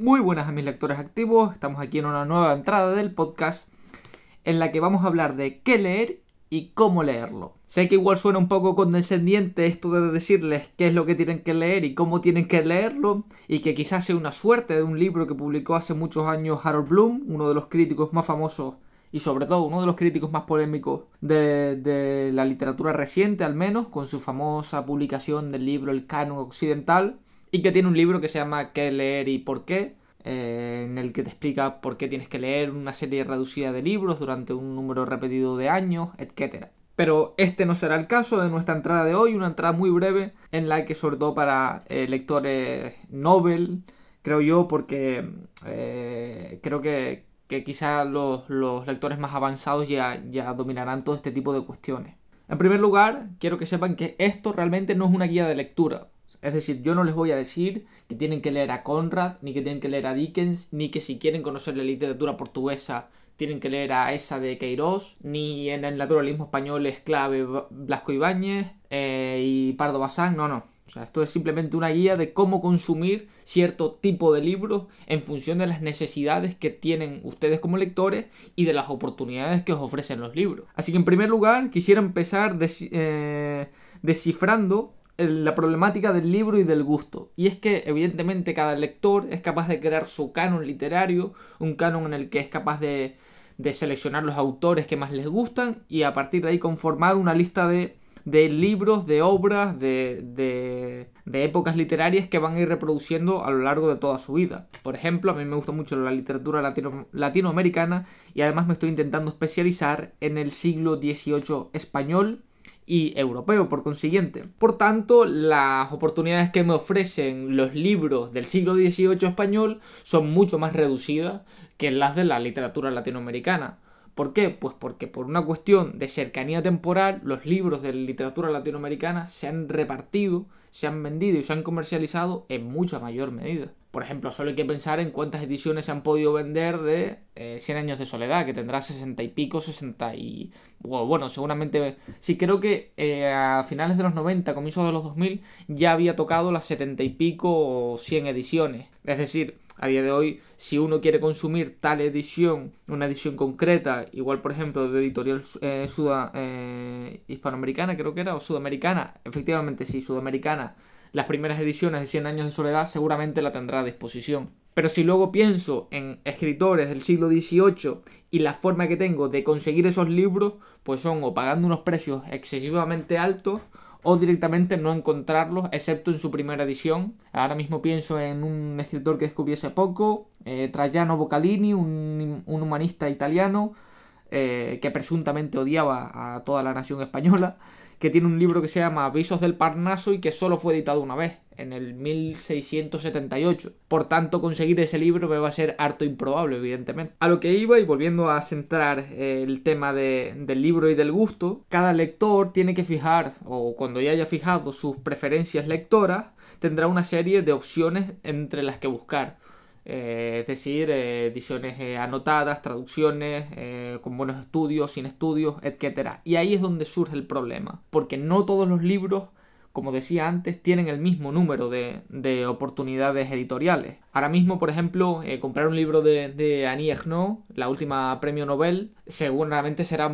Muy buenas a mis lectores activos, estamos aquí en una nueva entrada del podcast en la que vamos a hablar de qué leer y cómo leerlo. Sé que igual suena un poco condescendiente esto de decirles qué es lo que tienen que leer y cómo tienen que leerlo, y que quizás sea una suerte de un libro que publicó hace muchos años Harold Bloom, uno de los críticos más famosos y sobre todo uno de los críticos más polémicos de, de la literatura reciente al menos, con su famosa publicación del libro El Canon Occidental, y que tiene un libro que se llama ¿Qué leer y por qué? Eh, en el que te explica por qué tienes que leer una serie reducida de libros durante un número repetido de años, etc. Pero este no será el caso de nuestra entrada de hoy, una entrada muy breve en la que sobre todo para eh, lectores Nobel, creo yo, porque eh, creo que, que quizá los, los, lectores más avanzados ya, ya dominarán todo este tipo de cuestiones. En primer lugar, quiero que sepan que esto realmente no es una guía de lectura. Es decir, yo no les voy a decir que tienen que leer a Conrad, ni que tienen que leer a Dickens, ni que si quieren conocer la literatura portuguesa tienen que leer a esa de Queiroz, ni en el naturalismo español es clave Blasco Ibáñez eh, y Pardo Bazán, no, no. O sea, esto es simplemente una guía de cómo consumir cierto tipo de libros en función de las necesidades que tienen ustedes como lectores y de las oportunidades que os ofrecen los libros. Así que en primer lugar quisiera empezar eh, descifrando la problemática del libro y del gusto. Y es que evidentemente cada lector es capaz de crear su canon literario, un canon en el que es capaz de, de seleccionar los autores que más les gustan y a partir de ahí conformar una lista de, de libros, de obras, de, de, de, épocas literarias que van a ir reproduciendo a lo largo de toda su vida. Por ejemplo, a mí me gusta mucho la literatura latino, latinoamericana y además me estoy intentando especializar en el siglo XVIII español y europeo, por consiguiente. Por tanto, las oportunidades que me ofrecen los libros del siglo XVIII español son mucho más reducidas que las de la literatura latinoamericana. ¿Por qué? Pues porque por una cuestión de cercanía temporal, los libros de literatura latinoamericana se han repartido, se han vendido y se han comercializado en mucha mayor medida. Por ejemplo, solo hay que pensar en cuántas ediciones se han podido vender de eh, 100 años de soledad, que tendrá 60 y pico, 60 y... Bueno, seguramente... Sí, creo que eh, a finales de los 90, comienzos de los 2000, ya había tocado las 70 y pico o 100 ediciones. Es decir, a día de hoy, si uno quiere consumir tal edición, una edición concreta, igual por ejemplo de editorial eh, eh, hispanoamericana, creo que era, o sudamericana, efectivamente sí, sudamericana, las primeras ediciones de 100 años de soledad seguramente la tendrá a disposición. Pero si luego pienso en escritores del siglo XVIII y la forma que tengo de conseguir esos libros, pues son o pagando unos precios excesivamente altos o directamente no encontrarlos, excepto en su primera edición. Ahora mismo pienso en un escritor que descubrí hace poco, eh, Boccalini, un, un humanista italiano eh, que presuntamente odiaba a toda la nación española que tiene un libro que se llama Avisos del Parnaso y que solo fue editado una vez, en el 1678. Por tanto, conseguir ese libro me va a ser harto improbable, evidentemente. A lo que iba, y volviendo a centrar eh, el tema de, del libro y del gusto, cada lector tiene que fijar, o cuando ya haya fijado sus preferencias lectoras, tendrá una serie de opciones entre las que buscar. Eh, es decir, eh, ediciones eh, anotadas, traducciones, con buenos estudios, sin estudios, etc. Y ahí es donde surge el problema, porque no todos los libros, como decía antes, tienen el mismo número de, de oportunidades editoriales. Ahora mismo, por ejemplo, comprar un libro de, de Annie la última premio Nobel, seguramente será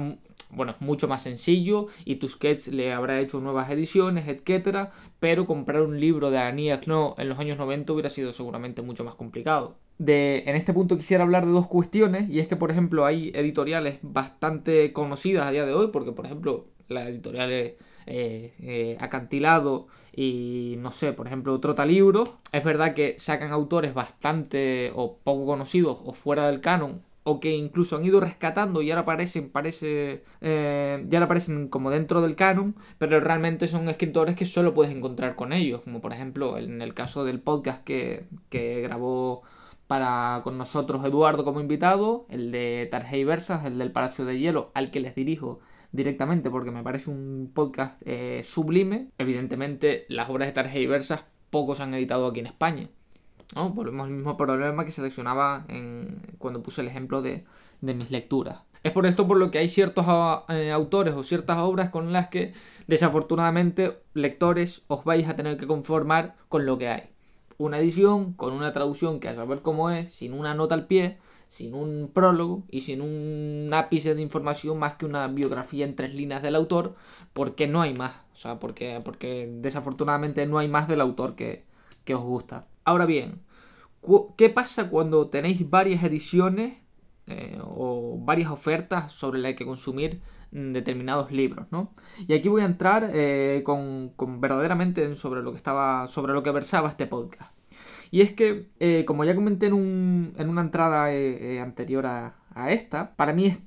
bueno, mucho más sencillo y Tusquets le habrá hecho nuevas ediciones, etcétera, pero comprar un libro de Annie Ernaux en los años 90 hubiera sido seguramente mucho más complicado. De, en este punto quisiera hablar de dos cuestiones y es que por ejemplo hay editoriales bastante conocidas a día de hoy porque por ejemplo las editoriales eh, eh, Acantilado y no sé, por ejemplo Trotalibros es verdad que sacan autores bastante o poco conocidos o fuera del canon o que incluso han ido rescatando y ahora aparecen, parece, eh, ya aparecen como dentro del canon, pero realmente son escritores que solo puedes encontrar con ellos, como por ejemplo en el caso del podcast que, que grabó para con nosotros Eduardo como invitado, el de Tarjei Versas, el del Palacio de Hielo, al que les dirijo directamente porque me parece un podcast eh, sublime. Evidentemente las obras de Tarjei Versas pocos han editado aquí en España. Volvemos al mismo problema que seleccionaba en, cuando puse el ejemplo de, mis lecturas. Es por esto por lo que hay ciertos eh, autores o ciertas obras con las que desafortunadamente lectores os vais a tener que conformar con lo que hay. una edición con una traducción que a saber cómo es, sin una nota al pie, sin un prólogo y sin un ápice de información más que una biografía en tres líneas del autor, porque no hay más. O sea, porque, porque desafortunadamente no hay más del autor que, que os gusta. Ahora bien, ¿qué pasa cuando tenéis varias ediciones eh, o varias ofertas sobre las que consumir determinados libros, ¿no? Y aquí voy a entrar eh, con, verdaderamente sobre lo que estaba, sobre lo que versaba este podcast. Y es que, eh, como ya comenté en, un, en una entrada anterior a, a esta, para mí es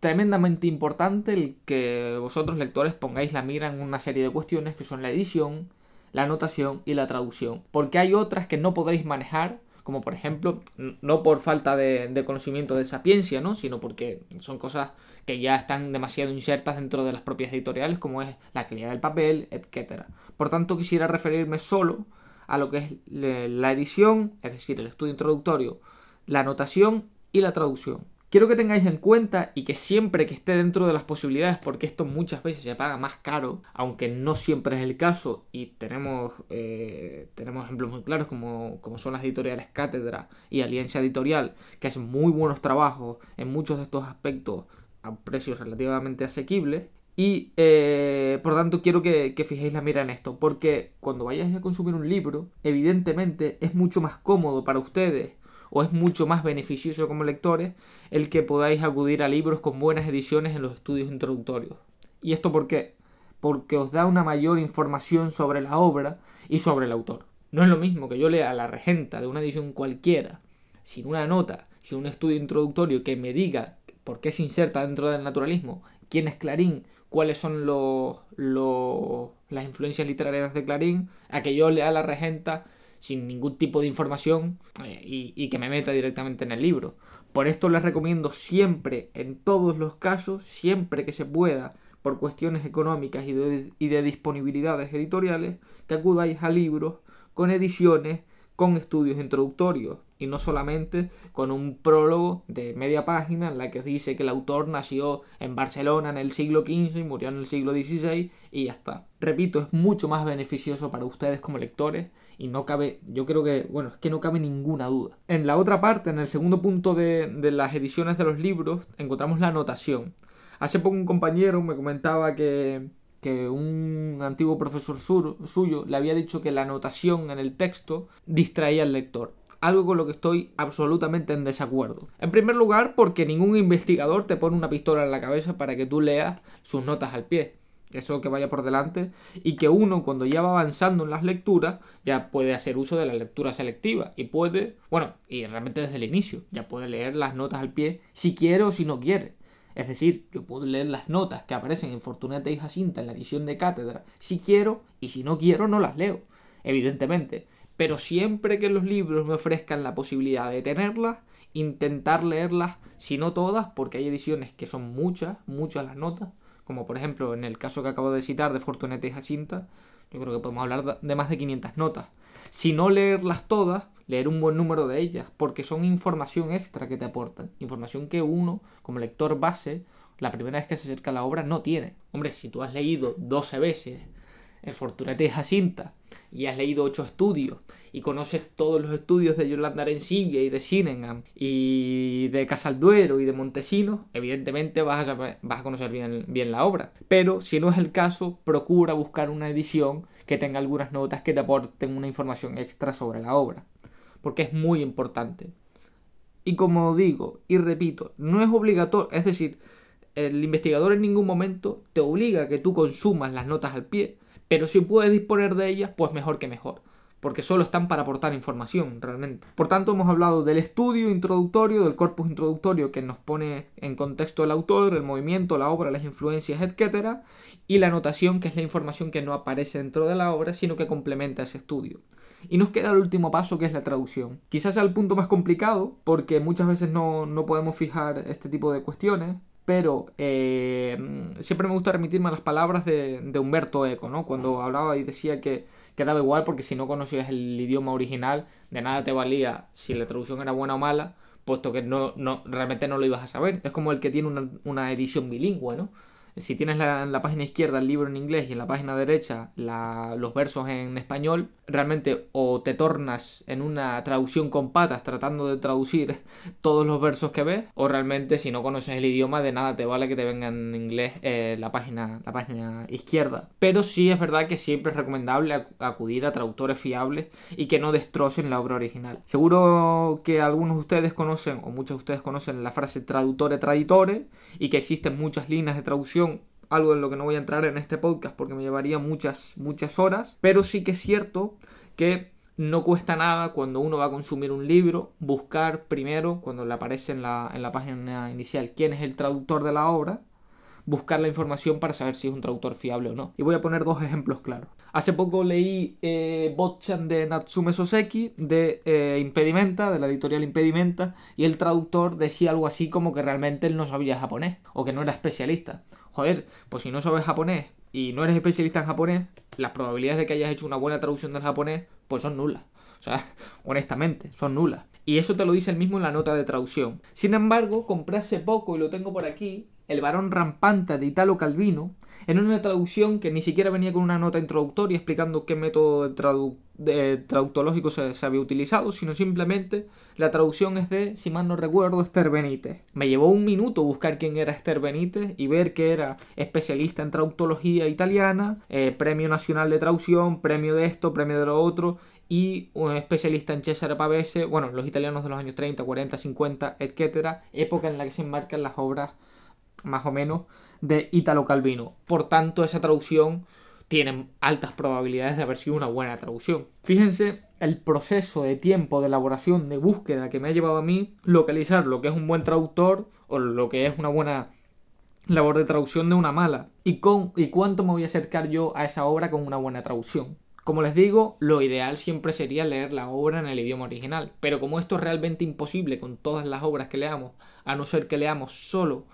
tremendamente importante el que vosotros lectores pongáis la mira en una serie de cuestiones que son la edición, la anotación y la traducción. Porque hay otras que no podréis manejar como por ejemplo, no por falta de, conocimiento de sapiencia, ¿no? sino porque son cosas que ya están demasiado insertas dentro de las propias editoriales, como es la calidad del papel, etc. Por tanto, quisiera referirme solo a lo que es la edición, es decir, el estudio introductorio, la anotación y la traducción. Quiero que tengáis en cuenta y que siempre que esté dentro de las posibilidades, porque esto muchas veces se paga más caro, aunque no siempre es el caso, y tenemos, eh, tenemos ejemplos muy claros como, como son las editoriales Cátedra y Alianza Editorial, que hacen muy buenos trabajos en muchos de estos aspectos a precios relativamente asequibles. Y eh, por tanto quiero que, que, fijéis la mira en esto, porque cuando vayáis a consumir un libro, evidentemente es mucho más cómodo para ustedes o es mucho más beneficioso como lectores el que podáis acudir a libros con buenas ediciones en los estudios introductorios. ¿Y esto por qué? Porque os da una mayor información sobre la obra y sobre el autor. No es lo mismo que yo lea la regenta de una edición cualquiera, sin una nota, sin un estudio introductorio que me diga por qué se inserta dentro del naturalismo, quién es Clarín, cuáles son los, las influencias literarias de Clarín, a que yo lea la regenta sin ningún tipo de información eh, y, que me meta directamente en el libro. Por esto les recomiendo siempre, en todos los casos, siempre que se pueda, por cuestiones económicas y de, y de disponibilidades editoriales, que acudáis a libros con ediciones con estudios introductorios y no solamente con un prólogo de media página en la que os dice que el autor nació en Barcelona en el siglo XV y murió en el siglo XVI y ya está. Repito, es mucho más beneficioso para ustedes como lectores y no cabe, yo creo que, bueno, es que no cabe ninguna duda. En la otra parte, en el segundo punto de, de las ediciones de los libros, encontramos la anotación. Hace poco un compañero me comentaba que que un antiguo profesor suyo le había dicho que la anotación en el texto distraía al lector. Algo con lo que estoy absolutamente en desacuerdo. En primer lugar, porque ningún investigador te pone una pistola en la cabeza para que tú leas sus notas al pie. Eso que vaya por delante. Y que uno, cuando ya va avanzando en las lecturas, ya puede hacer uso de la lectura selectiva. Y puede, bueno, y realmente desde el inicio, ya puede leer las notas al pie si quiere o si no quiere. Es decir, yo puedo leer las notas que aparecen en Fortunata y Jacinta en la edición de cátedra si quiero y si no quiero no las leo, evidentemente. Pero siempre que los libros me ofrezcan la posibilidad de tenerlas, intentar leerlas, si no todas, porque hay ediciones que son muchas, muchas las notas, como por ejemplo en el caso que acabo de citar de Fortunata y Jacinta, yo creo que podemos hablar de más de 500 notas. Si no leerlas todas, leer un buen número de ellas, porque son información extra que te aportan, información que uno, como lector base, la primera vez que se acerca a la obra no tiene. Hombre, si tú has leído 12 veces el Fortunate de Jacinta y has leído 8 estudios y conoces todos los estudios de Yolanda Arencibia y de Sinenham y de Casalduero y de Montesinos, evidentemente vas a, vas a conocer bien, bien la obra. Pero si no es el caso, procura buscar una edición que tenga algunas notas que te aporten una información extra sobre la obra porque es muy importante. Y como digo y repito, no es obligatorio, es decir, el investigador en ningún momento te obliga a que tú consumas las notas al pie, pero si puedes disponer de ellas, pues mejor que mejor, porque solo están para aportar información realmente. Por tanto, hemos hablado del estudio introductorio, del corpus introductorio que nos pone en contexto el autor, el movimiento, la obra, las influencias, etc. Y la anotación, que es la información que no aparece dentro de la obra, sino que complementa ese estudio. Y nos queda el último paso que es la traducción. Quizás sea el punto más complicado porque muchas veces no, podemos fijar este tipo de cuestiones, pero eh, siempre me gusta remitirme a las palabras de, Humberto Eco, ¿no? Cuando hablaba y decía que, que, daba igual porque si no conocías el idioma original, de nada te valía si la traducción era buena o mala, puesto que no, no realmente no lo ibas a saber. Es como el que tiene una, una edición bilingüe, ¿no? si tienes en la página izquierda el libro en inglés y en la página derecha los versos en español, realmente o te tornas en una traducción con patas tratando de traducir todos los versos que ves, o realmente si no conoces el idioma de nada te vale que te venga en inglés eh, la, página, la página izquierda. Pero sí es verdad que siempre es recomendable acudir a traductores fiables y que no destrocen la obra original. Seguro que algunos de ustedes conocen, o muchos de ustedes conocen la frase traductore traditore, y que existen muchas líneas de traducción algo en lo que no voy a entrar en este podcast porque me llevaría muchas, muchas horas, pero sí que es cierto que no cuesta nada cuando uno va a consumir un libro buscar primero, cuando le aparece en la, en la página inicial, quién es el traductor de la obra, buscar la información para saber si es un traductor fiable o no. Y voy a poner dos ejemplos claros. Hace poco leí eh, Botchan de Natsume Soseki de eh, Impedimenta, de la editorial Impedimenta, y el traductor decía algo así como que realmente él no sabía japonés o que no era especialista. Joder, pues si no sabes japonés y no eres especialista en japonés, las probabilidades de que hayas hecho una buena traducción del japonés pues son nulas. O sea, honestamente, son nulas. Y eso te lo dice el mismo en la nota de traducción. Sin embargo, compré hace poco y lo tengo por aquí, el varón rampante de Italo Calvino, en una traducción que ni siquiera venía con una nota introductoria explicando qué método de traductológico se, había utilizado, sino simplemente la traducción es de, si mal no recuerdo, Esther Benítez. Me llevó un minuto buscar quién era Esther Benítez y ver que era especialista en traductología italiana, eh, premio nacional de traducción, premio de esto, premio de lo otro, y un especialista en Cesare Pavese, bueno, los italianos de los años 30, 40, 50, etcétera, época en la que se enmarcan las obras más o menos, de Italo Calvino. Por tanto, esa traducción tiene altas probabilidades de haber sido una buena traducción. Fíjense el proceso de tiempo de elaboración, de búsqueda que me ha llevado a mí localizar lo que es un buen traductor o lo que es una buena labor de traducción de una mala. Y, con, y cuánto me voy a acercar yo a esa obra con una buena traducción. Como les digo, lo ideal siempre sería leer la obra en el idioma original, pero como esto es realmente imposible con todas las obras que leamos, a no ser que leamos solo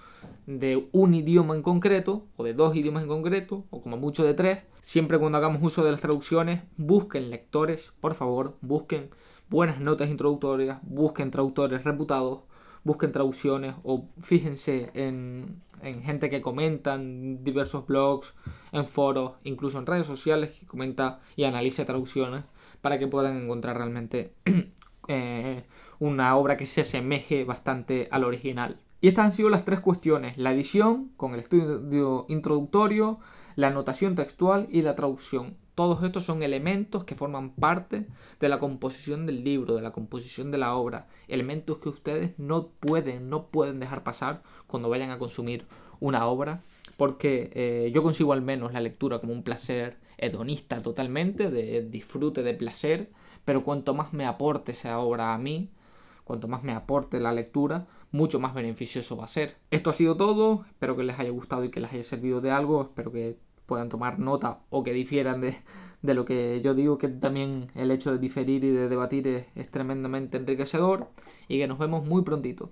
de un idioma en concreto, o de dos idiomas en concreto, o como mucho de tres, siempre cuando hagamos uso de las traducciones, busquen lectores, por favor, busquen buenas notas introductorias, busquen traductores reputados, busquen traducciones o fíjense en, en gente que comenta en diversos blogs, en foros, incluso en redes sociales que comenta y analiza traducciones para que puedan encontrar realmente eh, una obra que se asemeje bastante al original. Y estas han sido las tres cuestiones, la edición con el estudio introductorio, la anotación textual y la traducción. Todos estos son elementos que forman parte de la composición del libro, de la composición de la obra. Elementos que ustedes no pueden, no pueden dejar pasar cuando vayan a consumir una obra, porque eh, yo consigo al menos la lectura como un placer hedonista totalmente, de disfrute, de placer, pero cuanto más me aporte esa obra a mí, cuanto más me aporte la lectura, mucho más beneficioso va a ser. Esto ha sido todo, espero que les haya gustado y que les haya servido de algo, espero que puedan tomar nota o que difieran de, de lo que yo digo, que también el hecho de diferir y de debatir es tremendamente enriquecedor y que nos vemos muy prontito.